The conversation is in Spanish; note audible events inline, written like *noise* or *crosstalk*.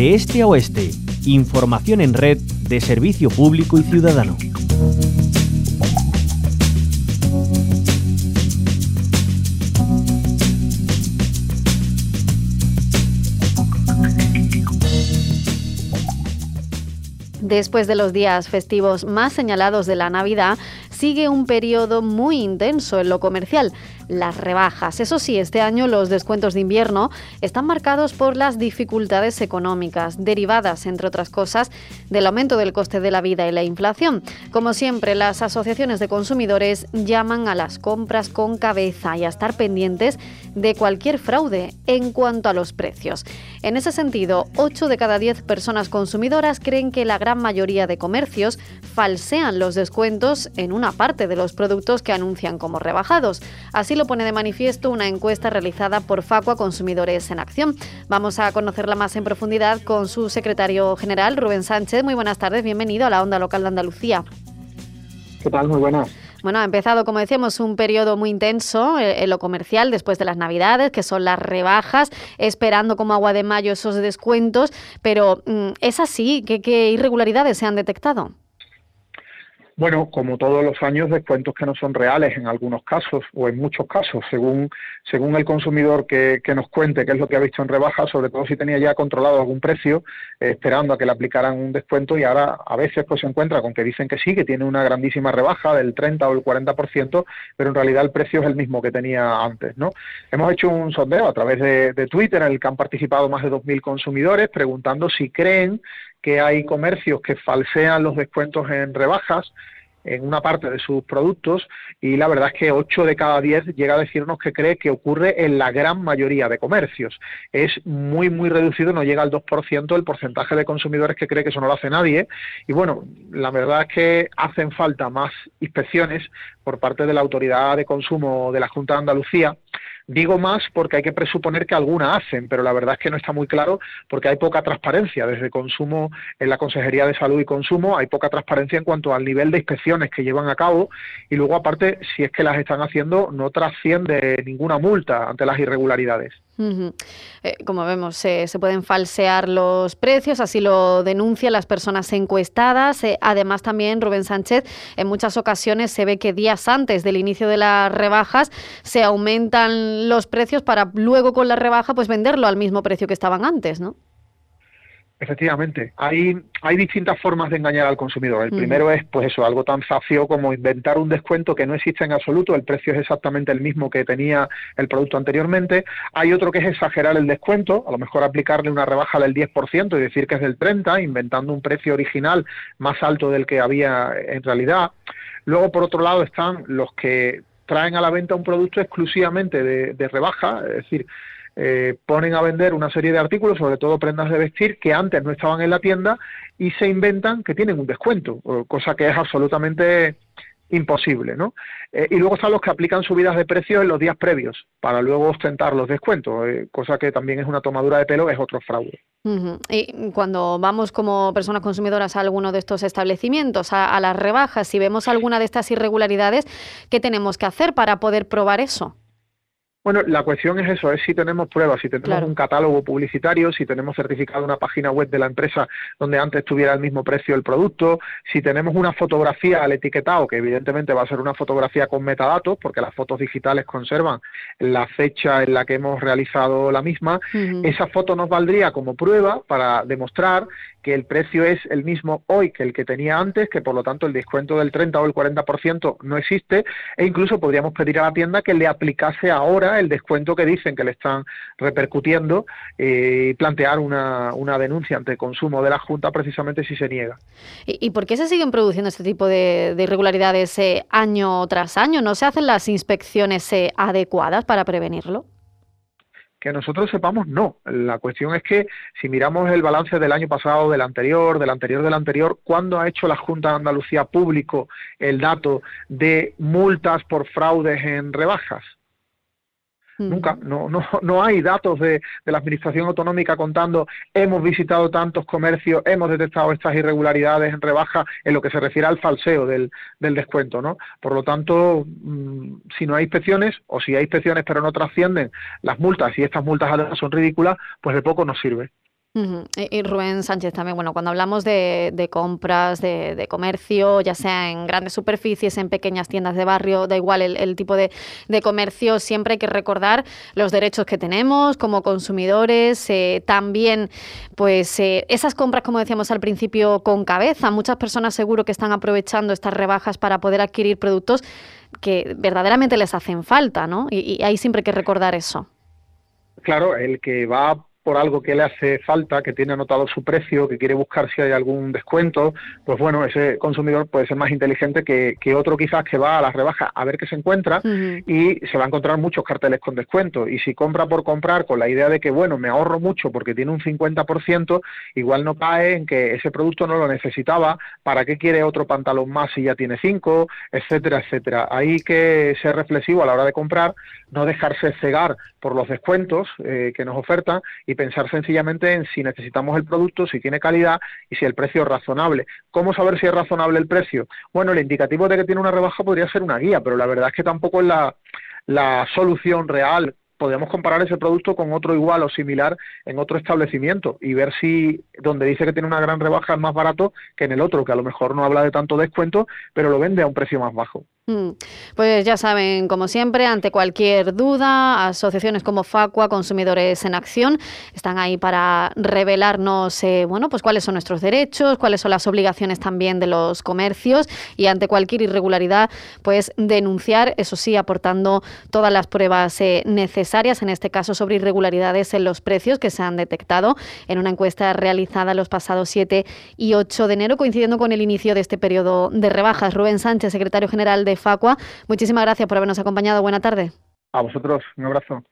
de este a oeste. Información en red de servicio público y ciudadano. Después de los días festivos más señalados de la Navidad, sigue un periodo muy intenso en lo comercial las rebajas. Eso sí, este año los descuentos de invierno están marcados por las dificultades económicas, derivadas, entre otras cosas, del aumento del coste de la vida y la inflación. Como siempre, las asociaciones de consumidores llaman a las compras con cabeza y a estar pendientes de cualquier fraude en cuanto a los precios. En ese sentido, 8 de cada 10 personas consumidoras creen que la gran mayoría de comercios falsean los descuentos en una parte de los productos que anuncian como rebajados. Así lo pone de manifiesto una encuesta realizada por Facua Consumidores en Acción. Vamos a conocerla más en profundidad con su secretario general, Rubén Sánchez. Muy buenas tardes, bienvenido a la Onda Local de Andalucía. ¿Qué tal? Muy buenas. Bueno, ha empezado, como decíamos, un periodo muy intenso en lo comercial después de las Navidades, que son las rebajas, esperando como agua de mayo esos descuentos, pero mm, ¿es así? qué irregularidades se han detectado? Bueno, como todos los años, descuentos que no son reales en algunos casos o en muchos casos, según, según el consumidor que, nos cuente qué es lo que ha visto en rebaja, sobre todo si tenía ya controlado algún precio, eh, esperando a que le aplicaran un descuento y ahora a veces pues se encuentra con que dicen que sí, que tiene una grandísima rebaja del 30 o el 40%, pero en realidad el precio es el mismo que tenía antes, ¿no? Hemos hecho un sondeo a través de, de Twitter en el que han participado más de 2.000 consumidores preguntando si creen que hay comercios que falsean los descuentos en rebajas en una parte de sus productos y la verdad es que 8 de cada 10 llega a decirnos que cree que ocurre en la gran mayoría de comercios. Es muy, muy reducido, no llega al 2% el porcentaje de consumidores que cree que eso no lo hace nadie. Y bueno, la verdad es que hacen falta más inspecciones por parte de la Autoridad de Consumo de la Junta de Andalucía Digo más porque hay que presuponer que alguna hacen, pero la verdad es que no está muy claro porque hay poca transparencia desde consumo en la Consejería de Salud y Consumo, hay poca transparencia en cuanto al nivel de inspecciones que llevan a cabo y luego aparte si es que las están haciendo no trasciende ninguna multa ante las irregularidades. Eh, como vemos, se pueden falsear los precios, así lo denuncian las personas encuestadas. Eh, además, también Rubén Sánchez, en muchas ocasiones se ve que días antes del inicio de las rebajas se aumentan los precios para luego con la rebaja pues venderlo al mismo precio que estaban antes, ¿no? Efectivamente, hay, hay distintas formas de engañar al consumidor. El primero es, pues eso, algo tan fácil como inventar un descuento que no existe en absoluto, el precio es exactamente el mismo que tenía el producto anteriormente. Hay otro que es exagerar el descuento, a lo mejor aplicarle una rebaja del 10% y decir que es del 30%, inventando un precio original más alto del que había en realidad. Luego, por otro lado, están los que traen a la venta un producto exclusivamente de, de rebaja, es decir, eh, ponen a vender una serie de artículos, sobre todo prendas de vestir, que antes no estaban en la tienda y se inventan que tienen un descuento, cosa que es absolutamente imposible, ¿no? Eh, y luego están los que aplican subidas de precios en los días previos para luego ostentar los descuentos, eh, cosa que también es una tomadura de pelo, es otro fraude. Y cuando vamos como personas consumidoras a alguno de estos establecimientos, a, a las rebajas, si vemos alguna de estas irregularidades, ¿qué tenemos que hacer para poder probar eso? Bueno, la cuestión es eso, es si tenemos pruebas, si tenemos un catálogo publicitario, si tenemos certificado una página web de la empresa donde antes tuviera el mismo precio el producto, si tenemos una fotografía al etiquetado, que evidentemente va a ser una fotografía con metadatos, porque las fotos digitales conservan la fecha en la que hemos realizado la misma, esa foto nos valdría como prueba para demostrar que el precio es el mismo hoy que el que tenía antes, que por lo tanto el descuento del 30 o el 40% no existe, e incluso podríamos pedir a la tienda que le aplicase ahora el descuento que dicen que le están repercutiendo eh, y plantear una, denuncia ante consumo de la Junta precisamente si se niega. ¿Y, por qué se siguen produciendo este tipo de, irregularidades eh, año tras año? ¿No se hacen las inspecciones eh, adecuadas para prevenirlo? que nosotros sepamos, no. La cuestión es que si miramos el balance del año pasado, del anterior, del anterior, del anterior, ¿cuándo ha hecho la Junta de Andalucía público el dato de multas por fraudes en rebajas? Nunca, no, no, *laughs* no hay datos de, la Administración Autonómica contando hemos visitado tantos comercios, hemos detectado estas irregularidades en rebaja en lo que se refiere al falseo del, descuento, ¿no? Por lo tanto, mm, si no hay inspecciones o si hay inspecciones pero no trascienden las multas y estas multas son ridículas, pues de poco nos sirve. Y, Rubén Sánchez también, bueno, cuando hablamos de, compras, de, comercio, ya sea en grandes superficies, en pequeñas tiendas de barrio, da igual el, tipo de, comercio, siempre hay que recordar los derechos que tenemos como consumidores, eh, también pues eh, esas compras, como decíamos al principio, con cabeza. Muchas personas seguro que están aprovechando estas rebajas para poder adquirir productos que verdaderamente les hacen falta, ¿no? Y, y ahí siempre hay que recordar eso. Claro, el que va por algo que le hace falta, que tiene anotado su precio, que quiere buscar si hay algún descuento, pues bueno, ese consumidor puede ser más inteligente que, otro quizás que va a las rebajas a ver qué se encuentra y se va a encontrar muchos carteles con descuento. Y si compra por comprar con la idea de que, bueno, me ahorro mucho porque tiene un 50%, igual no cae en que ese producto no lo necesitaba, ¿para qué quiere otro pantalón más si ya tiene cinco, etcétera, etcétera? Hay que ser reflexivo a la hora de comprar, no dejarse cegar por los descuentos eh, que nos ofertan y pensar sencillamente en si necesitamos el producto, si tiene calidad y si el precio es razonable. ¿Cómo saber si es razonable el precio? Bueno, el indicativo de que tiene una rebaja podría ser una guía, pero la verdad es que tampoco es la, la solución real podríamos comparar ese producto con otro igual o similar en otro establecimiento y ver si donde dice que tiene una gran rebaja es más barato que en el otro, que a lo mejor no habla de tanto descuento, pero lo vende a un precio más bajo. Mm. Pues ya saben, como siempre, ante cualquier duda, asociaciones como Facua, Consumidores en Acción, están ahí para revelarnos, eh, bueno, pues cuáles son nuestros derechos, cuáles son las obligaciones también de los comercios y ante cualquier irregularidad, pues denunciar, eso sí, aportando todas las pruebas eh, necesarias, en este caso sobre irregularidades en los precios que se han detectado en una encuesta realizada los pasados 7 y 8 de enero, coincidiendo con el inicio de este periodo de rebajas. Rubén Sánchez, secretario general de Facua. Muchísimas gracias por habernos acompañado. Buena tarde. A vosotros, un abrazo.